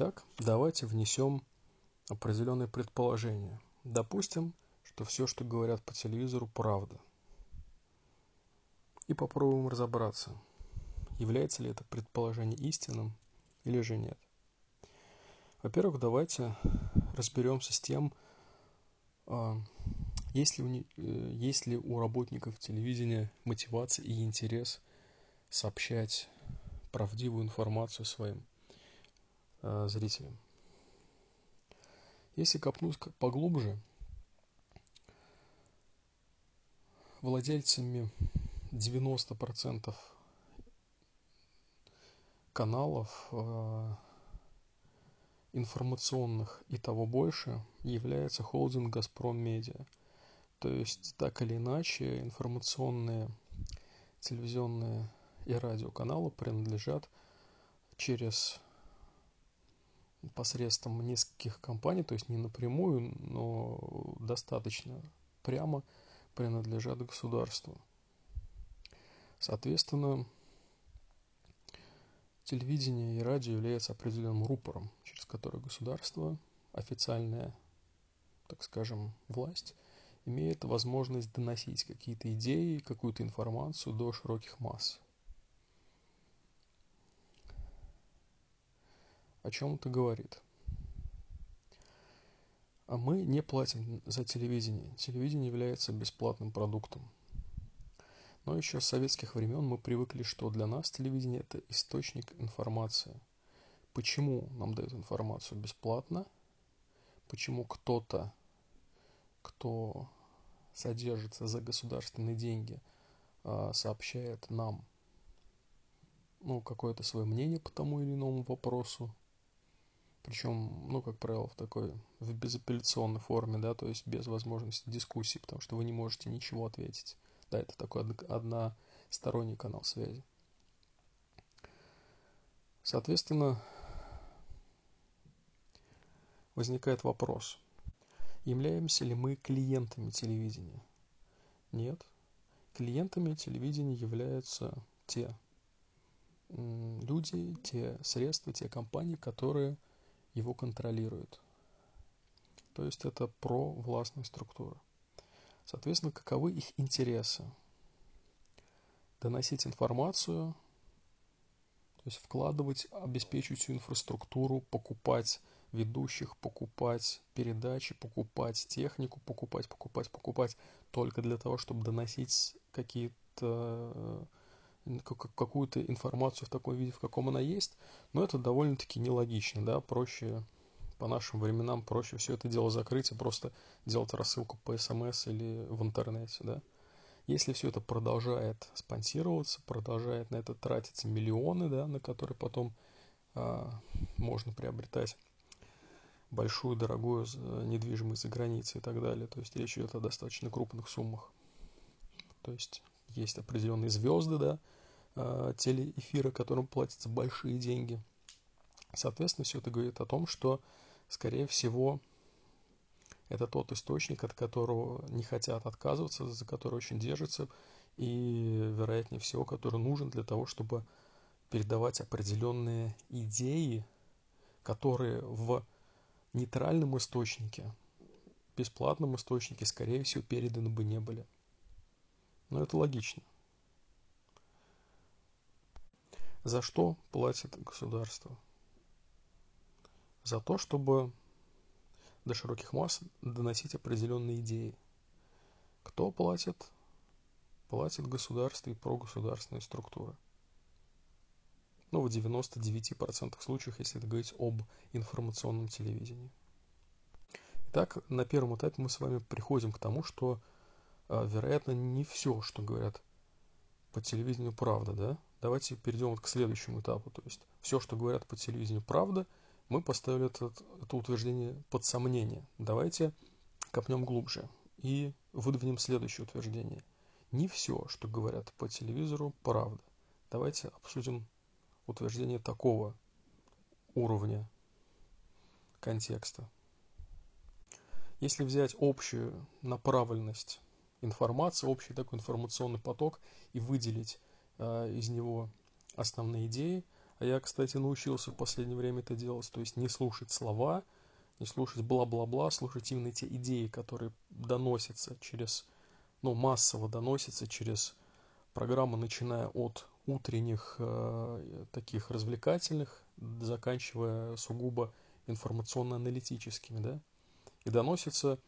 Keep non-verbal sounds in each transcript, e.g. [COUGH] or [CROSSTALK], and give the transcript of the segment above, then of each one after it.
Итак, давайте внесем определенные предположения. Допустим, что все, что говорят по телевизору, правда. И попробуем разобраться, является ли это предположение истинным или же нет. Во-первых, давайте разберемся с тем, а, есть ли, у, э, есть ли у работников телевидения мотивация и интерес сообщать правдивую информацию своим зрителям. Если копнуть поглубже, владельцами 90% каналов э, информационных и того больше является холдинг «Газпром Медиа». То есть, так или иначе, информационные, телевизионные и радиоканалы принадлежат через посредством нескольких компаний, то есть не напрямую, но достаточно прямо принадлежат государству. Соответственно, телевидение и радио являются определенным рупором, через который государство, официальная, так скажем, власть, имеет возможность доносить какие-то идеи, какую-то информацию до широких масс. О чем это говорит? А мы не платим за телевидение. Телевидение является бесплатным продуктом. Но еще с советских времен мы привыкли, что для нас телевидение – это источник информации. Почему нам дают информацию бесплатно? Почему кто-то, кто содержится за государственные деньги, а, сообщает нам ну, какое-то свое мнение по тому или иному вопросу, причем, ну, как правило, в такой, в безапелляционной форме, да, то есть без возможности дискуссии, потому что вы не можете ничего ответить. Да, это такой односторонний канал связи. Соответственно, возникает вопрос, являемся ли мы клиентами телевидения? Нет. Клиентами телевидения являются те люди, те средства, те компании, которые его контролируют. То есть это про властные структуры. Соответственно, каковы их интересы? Доносить информацию, то есть вкладывать, обеспечивать всю инфраструктуру, покупать ведущих, покупать передачи, покупать технику, покупать, покупать, покупать только для того, чтобы доносить какие-то какую-то информацию в таком виде, в каком она есть, но это довольно-таки нелогично, да, проще по нашим временам проще все это дело закрыть и просто делать рассылку по смс или в интернете, да. Если все это продолжает спонсироваться, продолжает на это тратиться миллионы, да, на которые потом а, можно приобретать большую, дорогую недвижимость за границей и так далее. То есть речь идет о достаточно крупных суммах. То есть есть определенные звезды, да, телеэфира, которым платятся большие деньги. Соответственно, все это говорит о том, что, скорее всего, это тот источник, от которого не хотят отказываться, за который очень держатся, и, вероятнее всего, который нужен для того, чтобы передавать определенные идеи, которые в нейтральном источнике, бесплатном источнике, скорее всего, переданы бы не были. Но это логично. За что платит государство? За то, чтобы до широких масс доносить определенные идеи. Кто платит? Платит государство и прогосударственные структуры. Ну, в 99% случаев, если говорить об информационном телевидении. Итак, на первом этапе мы с вами приходим к тому, что а, вероятно, не все, что говорят по телевидению, правда, да? Давайте перейдем вот к следующему этапу. То есть все, что говорят по телевидению, правда, мы поставили это, это утверждение под сомнение. Давайте копнем глубже и выдвинем следующее утверждение. Не все, что говорят по телевизору, правда. Давайте обсудим утверждение такого уровня контекста. Если взять общую направленность информацию, общий такой информационный поток и выделить из него основные идеи, А я, кстати, научился в последнее время это делать, то есть не слушать слова, не слушать бла-бла-бла, слушать именно те идеи, которые доносятся через, ну, массово доносятся через программы, начиная от утренних э, таких развлекательных, заканчивая сугубо информационно-аналитическими, да, и доносятся,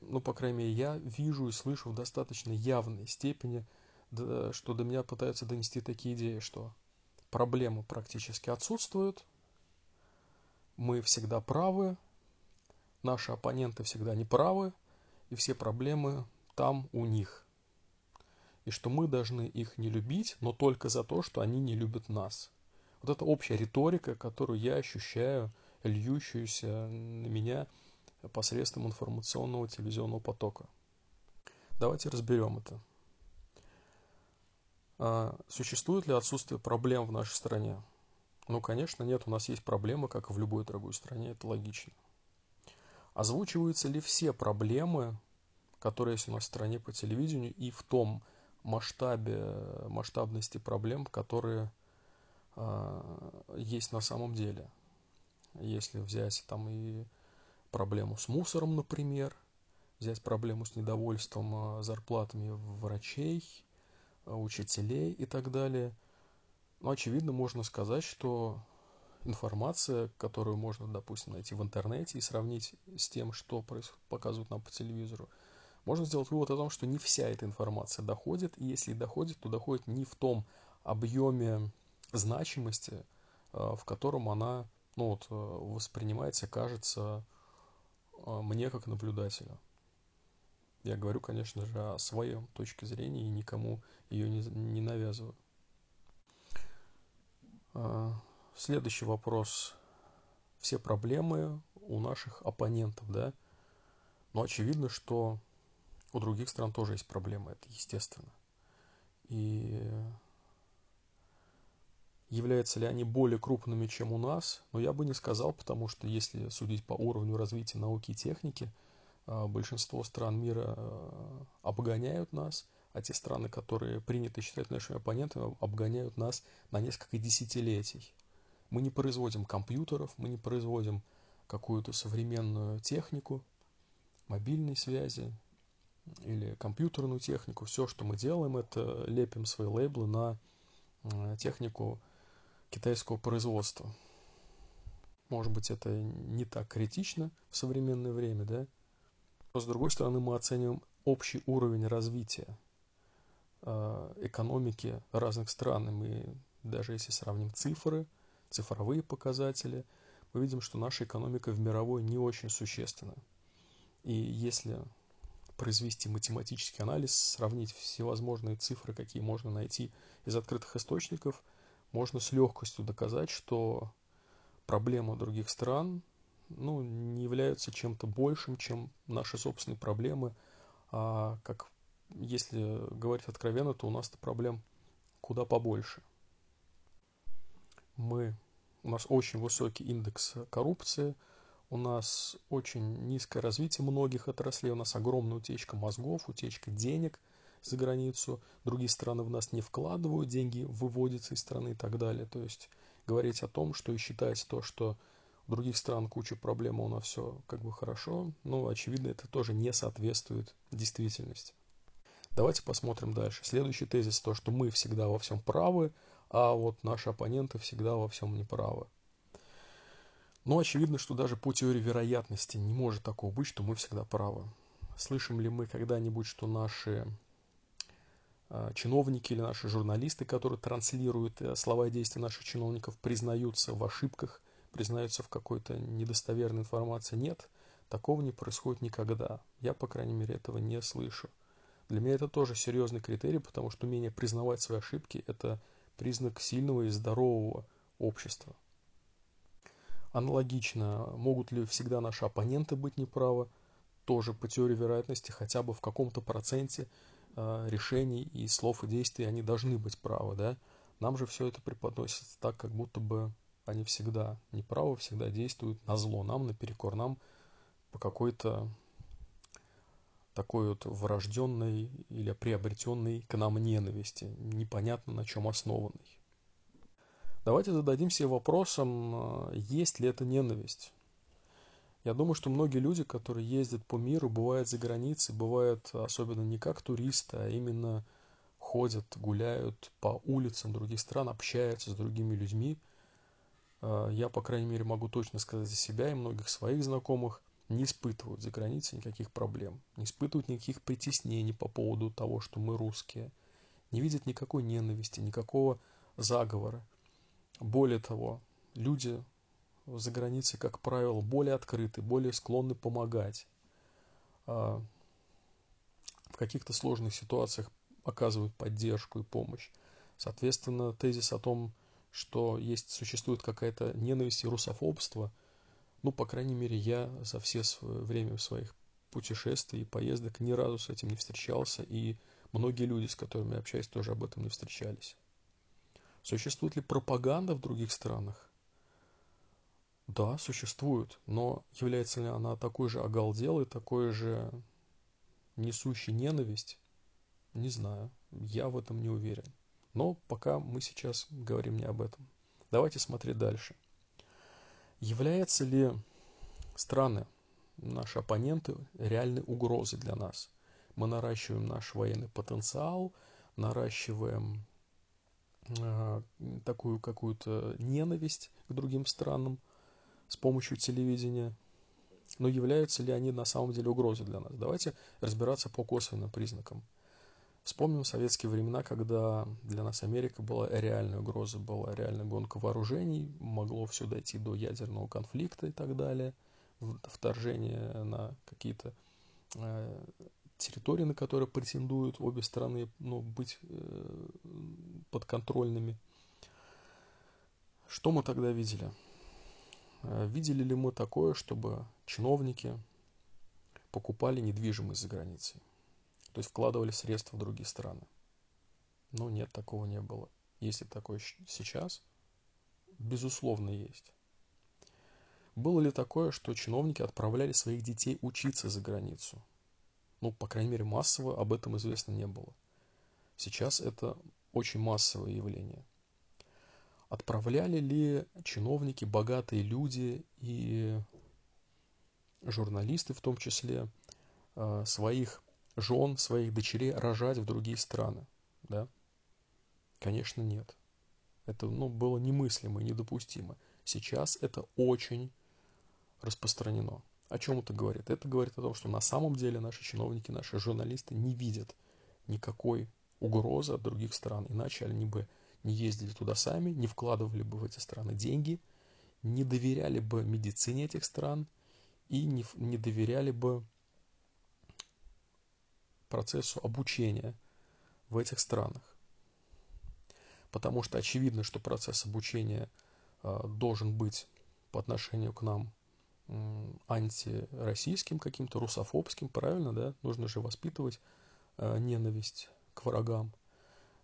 ну, по крайней мере, я вижу и слышу в достаточно явной степени, что до меня пытаются донести такие идеи, что проблемы практически отсутствуют, мы всегда правы, наши оппоненты всегда неправы, и все проблемы там у них. И что мы должны их не любить, но только за то, что они не любят нас. Вот это общая риторика, которую я ощущаю, льющуюся на меня посредством информационного телевизионного потока. Давайте разберем это. А существует ли отсутствие проблем в нашей стране? Ну, конечно, нет. У нас есть проблемы, как и в любой другой стране. Это логично. Озвучиваются ли все проблемы, которые есть у нас в стране по телевидению, и в том масштабе, масштабности проблем, которые э, есть на самом деле? Если взять там и проблему с мусором, например, взять проблему с недовольством зарплатами врачей – учителей и так далее. Но, очевидно, можно сказать, что информация, которую можно, допустим, найти в интернете и сравнить с тем, что показывают нам по телевизору, можно сделать вывод о том, что не вся эта информация доходит, и если доходит, то доходит не в том объеме значимости, э, в котором она ну, вот, э, воспринимается, кажется э, мне как наблюдателю. Я говорю, конечно же, о своем точке зрения и никому ее не, не навязываю. А, следующий вопрос. Все проблемы у наших оппонентов, да? Но очевидно, что у других стран тоже есть проблемы, это естественно. И являются ли они более крупными, чем у нас? Но я бы не сказал, потому что если судить по уровню развития науки и техники – большинство стран мира а, обгоняют нас, а те страны, которые приняты считать нашими оппонентами, обгоняют нас на несколько десятилетий. Мы не производим компьютеров, мы не производим какую-то современную технику, мобильной связи или компьютерную технику. Все, что мы делаем, это лепим свои лейблы на а, технику китайского производства. Может быть, это не так критично в современное время, да? Но с другой стороны, мы оцениваем общий уровень развития э, экономики разных стран. И мы, даже если сравним цифры, цифровые показатели, мы видим, что наша экономика в мировой не очень существенна. И если произвести математический анализ, сравнить всевозможные цифры, какие можно найти из открытых источников, можно с легкостью доказать, что проблема других стран ну, не являются чем-то большим, чем наши собственные проблемы. А как если говорить откровенно, то у нас-то проблем куда побольше. Мы, у нас очень высокий индекс коррупции, у нас очень низкое развитие многих отраслей, у нас огромная утечка мозгов, утечка денег за границу, другие страны в нас не вкладывают, деньги выводятся из страны и так далее. То есть говорить о том, что и считать то, что других стран куча проблем, а у нас все как бы хорошо, но, очевидно, это тоже не соответствует действительности. Давайте посмотрим дальше. Следующий тезис то, что мы всегда во всем правы, а вот наши оппоненты всегда во всем неправы. Но очевидно, что даже по теории вероятности не может такого быть, что мы всегда правы. Слышим ли мы когда-нибудь, что наши э, чиновники или наши журналисты, которые транслируют э, слова и действия наших чиновников, признаются в ошибках признаются в какой-то недостоверной информации. Нет, такого не происходит никогда. Я, по крайней мере, этого не слышу. Для меня это тоже серьезный критерий, потому что умение признавать свои ошибки – это признак сильного и здорового общества. Аналогично, могут ли всегда наши оппоненты быть неправы? Тоже по теории вероятности хотя бы в каком-то проценте э, решений и слов и действий они должны быть правы, да? Нам же все это преподносится так, как будто бы они всегда неправы, всегда действуют на зло нам, наперекор нам по какой-то такой вот врожденной или приобретенной к нам ненависти, непонятно на чем основанной. Давайте зададим себе вопросом, есть ли это ненависть. Я думаю, что многие люди, которые ездят по миру, бывают за границей, бывают особенно не как туристы, а именно ходят, гуляют по улицам других стран, общаются с другими людьми. А, я, по крайней мере, могу точно сказать за себя и многих своих знакомых, не испытывают за границей никаких проблем, не испытывают никаких притеснений по поводу того, что мы русские, не видят никакой ненависти, никакого заговора. Более того, люди за границей, как правило, более открыты, более склонны помогать. А, в каких-то сложных ситуациях оказывают поддержку и помощь. Соответственно, тезис о том, что есть, существует какая-то ненависть и русофобство, ну, по крайней мере, я за все время своих путешествий и поездок ни разу с этим не встречался, и многие люди, с которыми я общаюсь, тоже об этом не встречались. Существует ли пропаганда в других странах? Да, существует, но является ли она такой же оголделой, такой же несущей ненависть? Не знаю, я в этом не уверен. Но пока мы сейчас говорим не об этом. Давайте смотреть дальше. Являются ли страны, наши оппоненты, реальной угрозой для нас? Мы наращиваем наш военный потенциал, наращиваем э, такую какую-то ненависть к другим странам – с помощью телевидения, но являются ли они на самом деле угрозой для нас? Давайте разбираться по косвенным признакам. Вспомним советские времена, когда для нас Америка была реальной угрозой, была реальная гонка вооружений, могло все дойти до ядерного конфликта и так далее, вторжение на какие-то э, территории, на которые претендуют обе стороны, ну, быть э, подконтрольными. Что мы тогда видели? Э, видели ли мы такое, чтобы чиновники покупали недвижимость за границей? То есть вкладывали средства в другие страны? Ну, нет, такого не было. Если такое сейчас, безусловно, есть. Было ли такое, что чиновники отправляли своих детей учиться за границу? Ну, по крайней мере, массово об этом известно не было. Сейчас это очень массовое явление – Отправляли ли чиновники, богатые люди и журналисты в том числе э, своих жен, своих дочерей рожать в другие страны? Да? Конечно, нет. Это ну, было немыслимо и недопустимо. Сейчас это очень распространено. О чем это говорит? Это говорит о том, что на самом деле наши чиновники, наши журналисты не видят никакой угрозы от других стран, иначе они бы не ездили туда сами, не вкладывали бы в эти страны деньги, не доверяли бы медицине этих стран и не, не доверяли бы процессу обучения в этих странах. Потому что очевидно, что процесс обучения э, должен быть по отношению к нам э, антироссийским, каким-то русофобским, правильно, да? Нужно же воспитывать э, ненависть к врагам –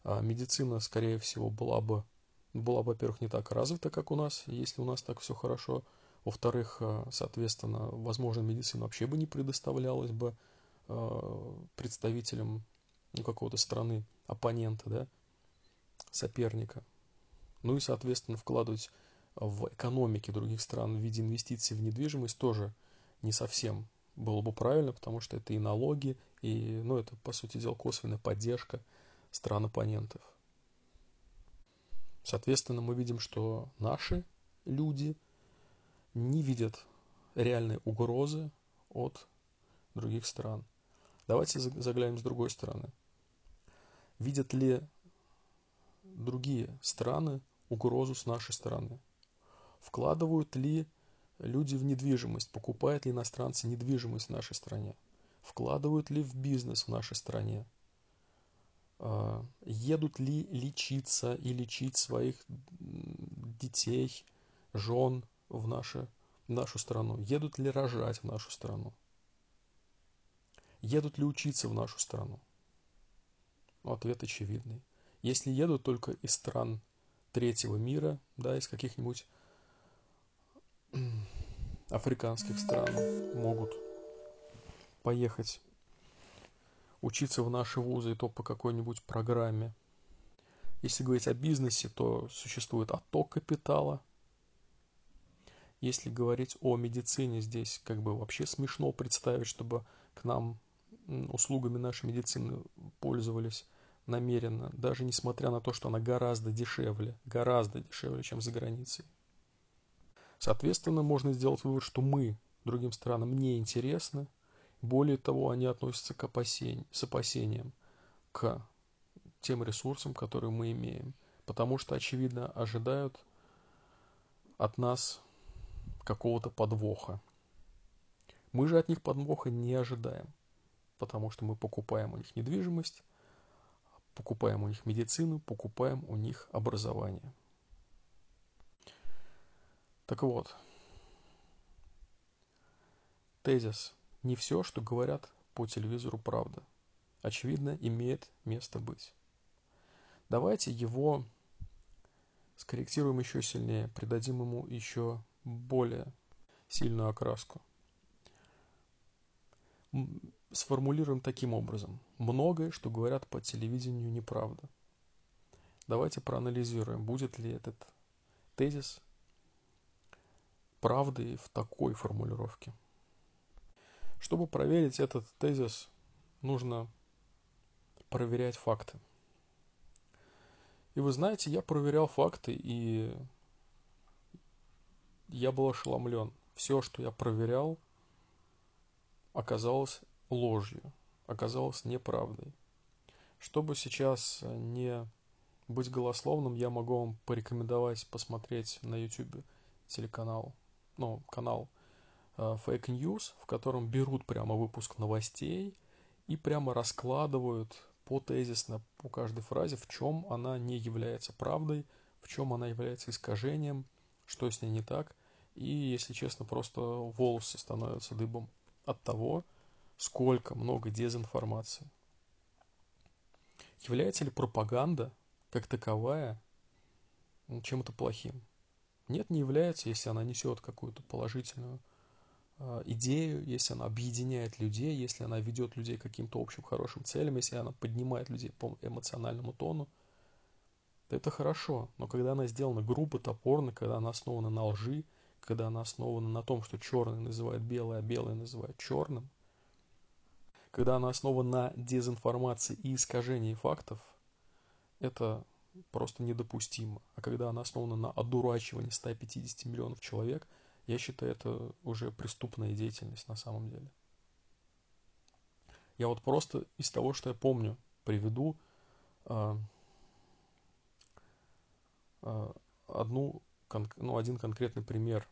а медицина, скорее всего, была бы, была, во-первых, не так развита, как у нас, если у нас так все хорошо. Во-вторых, а, соответственно, возможно, медицина вообще бы не предоставлялась бы а, представителям ну, какого-то страны, оппонента, да, соперника. Ну и, соответственно, вкладывать в экономики других стран в виде инвестиций в недвижимость тоже не совсем было бы правильно, потому что это и налоги, и, ну, это, по сути дела, косвенная поддержка – стран оппонентов. Соответственно, мы видим, что наши люди не видят реальной угрозы от других стран. Давайте заглянем с другой стороны. Видят ли другие страны угрозу с нашей стороны? Вкладывают ли люди в недвижимость? Покупают ли иностранцы недвижимость в нашей стране? Вкладывают ли в бизнес в нашей стране? А, едут ли лечиться и лечить своих детей, жен в, наше, в нашу страну, едут ли рожать в нашу страну, едут ли учиться в нашу страну. Ну, ответ очевидный. Если едут только из стран третьего мира, да, из каких-нибудь [CLEARS THROAT] африканских стран, могут поехать учиться в наши вузы, и то по какой-нибудь программе. Если говорить о бизнесе, то существует отток капитала. Если говорить о медицине, здесь как бы вообще смешно представить, чтобы к нам услугами нашей медицины пользовались намеренно, даже несмотря на то, что она гораздо дешевле, гораздо дешевле, чем за границей. Соответственно, можно сделать вывод, что мы другим странам не интересны. Более того, они относятся к опасень, с опасением к тем ресурсам, которые мы имеем. Потому что, очевидно, ожидают от нас какого-то подвоха. Мы же от них подвоха не ожидаем, потому что мы покупаем у них недвижимость, покупаем у них медицину, покупаем у них образование. Так вот, тезис «не все, что говорят по телевизору, правда» очевидно имеет место быть. Давайте его скорректируем еще сильнее, придадим ему еще более сильную окраску. Сформулируем таким образом. Многое, что говорят по телевидению, неправда. Давайте проанализируем, будет ли этот тезис правдой в такой формулировке. Чтобы проверить этот тезис, нужно проверять факты. И вы знаете, я проверял факты, и я был ошеломлен. Все, что я проверял, оказалось ложью, оказалось неправдой. Чтобы сейчас не быть голословным, я могу вам порекомендовать посмотреть на YouTube телеканал, ну, канал э, Fake News, в котором берут прямо выпуск новостей и прямо раскладывают по тезисно, по каждой фразе, в чем она не является правдой, в чем она является искажением, что с ней не так. И, если честно, просто волосы становятся дыбом от того, сколько много дезинформации. Является ли пропаганда как таковая чем-то плохим? Нет, не является, если она несет какую-то положительную Э, идею, если она объединяет людей, если она ведет людей к каким-то общим хорошим целям, если она поднимает людей по эмоциональному тону, то это хорошо. Но когда она сделана грубо, топорно, когда она основана на лжи, когда она основана на том, что черный называют белое, а белое называют черным, когда она основана на дезинформации и искажении фактов, это просто недопустимо. А когда она основана на одурачивании 150 миллионов человек – я считаю, это уже преступная деятельность на самом деле. Я вот просто из того, что я помню, приведу э, э, одну, ну, один конкретный пример.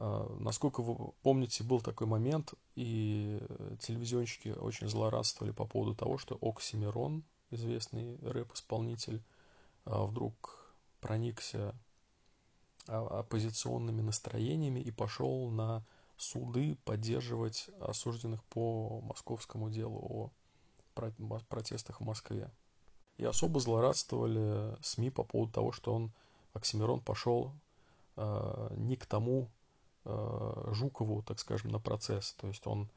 Э, насколько вы помните, был такой момент, и телевизионщики очень злорадствовали по поводу того, что Оксимирон, известный рэп-исполнитель, вдруг проникся оппозиционными настроениями и пошел на суды поддерживать осужденных по московскому делу о протестах в Москве. И особо злорадствовали СМИ по поводу того, что он, Оксимирон, пошел э, не к тому Жукову, так скажем, на процесс. То есть он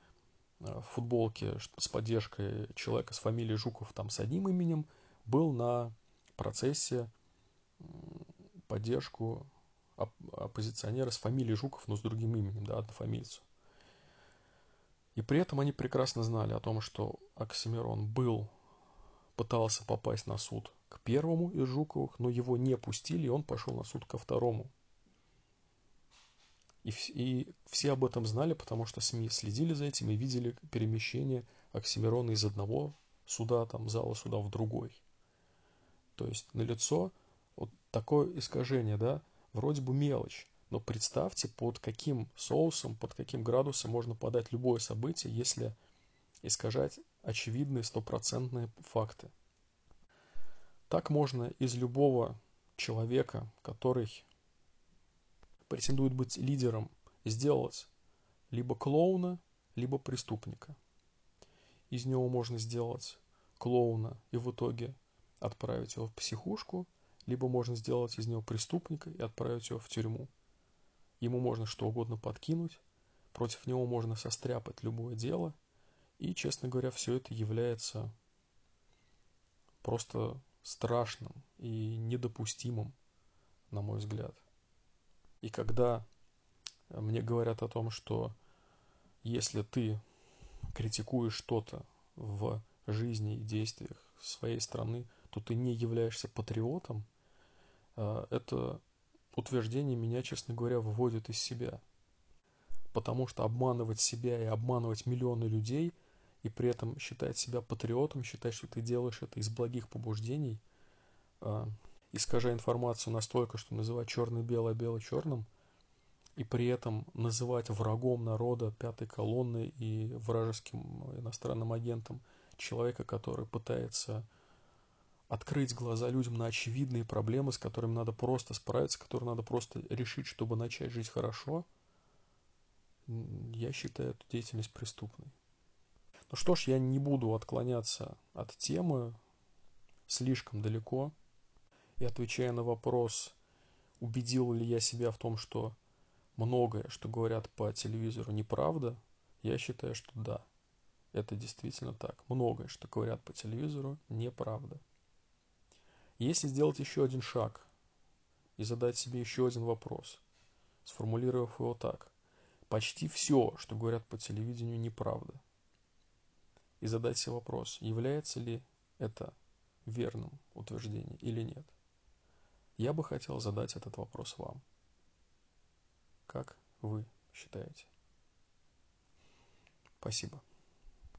э, в футболке с поддержкой человека с фамилией Жуков там с одним именем был на процессе поддержку оппозиционера с фамилией Жуков, но с другим именем, да, однофамильцу. И при этом они прекрасно знали о том, что Оксимирон был, пытался попасть на суд к первому из Жуковых, но его не пустили, и он пошел на суд ко второму. И, и все об этом знали, потому что СМИ следили за этим и видели перемещение Оксимирона из одного суда, там, зала суда в другой. То есть налицо вот такое искажение, да, вроде бы мелочь, но представьте, под каким соусом, под каким градусом можно подать любое событие, если искажать очевидные стопроцентные факты. Так можно из любого человека, который претендует быть лидером, сделать либо клоуна, либо преступника. Из него можно сделать клоуна и в итоге отправить его в психушку – либо можно сделать из него преступника и отправить его в тюрьму. Ему можно что угодно подкинуть, против него можно состряпать любое дело, и, честно говоря, все это является просто страшным и недопустимым, на мой взгляд. И когда мне говорят о том, что если ты критикуешь что-то в жизни и действиях своей страны, то ты не являешься патриотом, а, это утверждение меня, честно говоря, выводит из себя. Потому что обманывать себя и обманывать миллионы людей и при этом считать себя патриотом, считать, что ты делаешь это из благих побуждений, а, искажая информацию настолько, что называть черное-белое бело-черным, и при этом называть врагом народа пятой колонны и вражеским иностранным агентом человека, который пытается открыть глаза людям на очевидные проблемы, с которыми надо просто справиться, которые надо просто решить, чтобы начать жить хорошо, я считаю эту деятельность преступной. Ну что ж, я не буду отклоняться от темы слишком далеко. И отвечая на вопрос, убедил ли я себя в том, что многое, что говорят по телевизору, неправда, я считаю, что да, это действительно так. Многое, что говорят по телевизору, неправда. Если сделать еще один шаг и задать себе еще один вопрос, сформулировав его так, почти все, что говорят по телевидению, неправда. И задать себе вопрос, является ли это верным утверждением или нет. Я бы хотел задать этот вопрос вам. Как вы считаете? Спасибо.